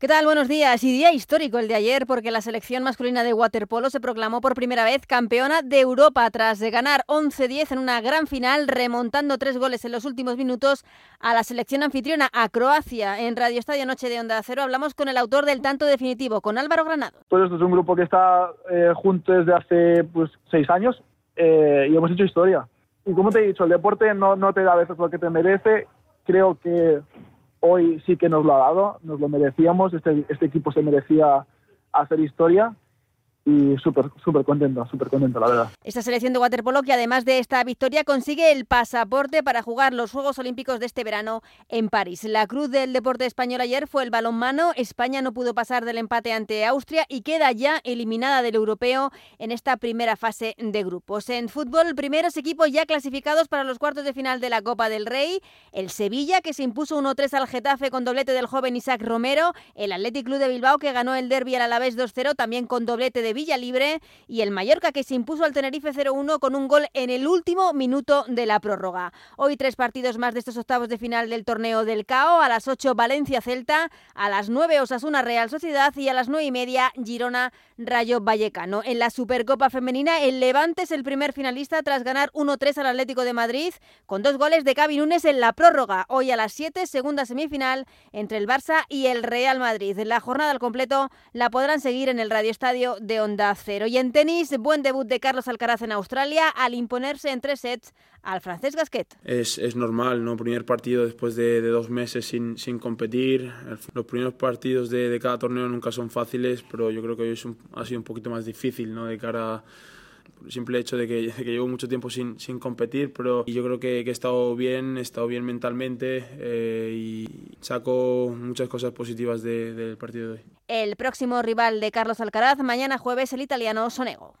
¿Qué tal? Buenos días. Y día histórico el de ayer porque la selección masculina de waterpolo se proclamó por primera vez campeona de Europa tras de ganar 11-10 en una gran final, remontando tres goles en los últimos minutos a la selección anfitriona, a Croacia. En Radio Estadio Noche de Onda Cero hablamos con el autor del tanto definitivo, con Álvaro Granado. Pues esto es un grupo que está eh, junto desde hace pues, seis años eh, y hemos hecho historia. Y como te he dicho, el deporte no, no te da a veces lo que te merece. Creo que hoy sí que nos lo ha dado, nos lo merecíamos, este, este equipo se merecía hacer historia y súper súper contento, súper contento, la verdad. Esta selección de waterpolo que además de esta victoria consigue el pasaporte para jugar los Juegos Olímpicos de este verano en París. La cruz del deporte español ayer fue el balonmano. España no pudo pasar del empate ante Austria y queda ya eliminada del europeo en esta primera fase de grupos. En fútbol, primeros equipos ya clasificados para los cuartos de final de la Copa del Rey. El Sevilla que se impuso 1-3 al Getafe con doblete del joven Isaac Romero. El Athletic Club de Bilbao que ganó el derby al Alavés 2-0 también con doblete de Villa Libre y el Mallorca que se impuso al Tenerife 0-1 con un gol en el último minuto de la prórroga. Hoy tres partidos más de estos octavos de final del torneo del CAO. A las 8 Valencia Celta, a las 9 Osasuna Real Sociedad y a las 9 y media Girona Rayo Vallecano. En la Supercopa Femenina el Levante es el primer finalista tras ganar 1-3 al Atlético de Madrid con dos goles de Cavi Núñez en la prórroga. Hoy a las 7 segunda semifinal entre el Barça y el Real Madrid. La jornada al completo la podrán seguir en el Radio Estadio de Onda Cero. Y en tenis, buen debut de Carlos Alcaraz en Australia al imponerse en tres sets al francés Gasquet. Es, es normal, ¿no? Primer partido después de, de dos meses sin, sin, competir. Los primeros partidos de, de, cada torneo nunca son fáciles, pero yo creo que hoy es un, ha sido un poquito más difícil, ¿no? De cara el simple hecho de que, llevo mucho tiempo sin, sin competir, pero yo creo que, he estado bien, he estado bien mentalmente eh, y saco muchas cosas positivas del de, partido de hoy. El próximo rival de Carlos Alcaraz, mañana jueves, el italiano Sonego.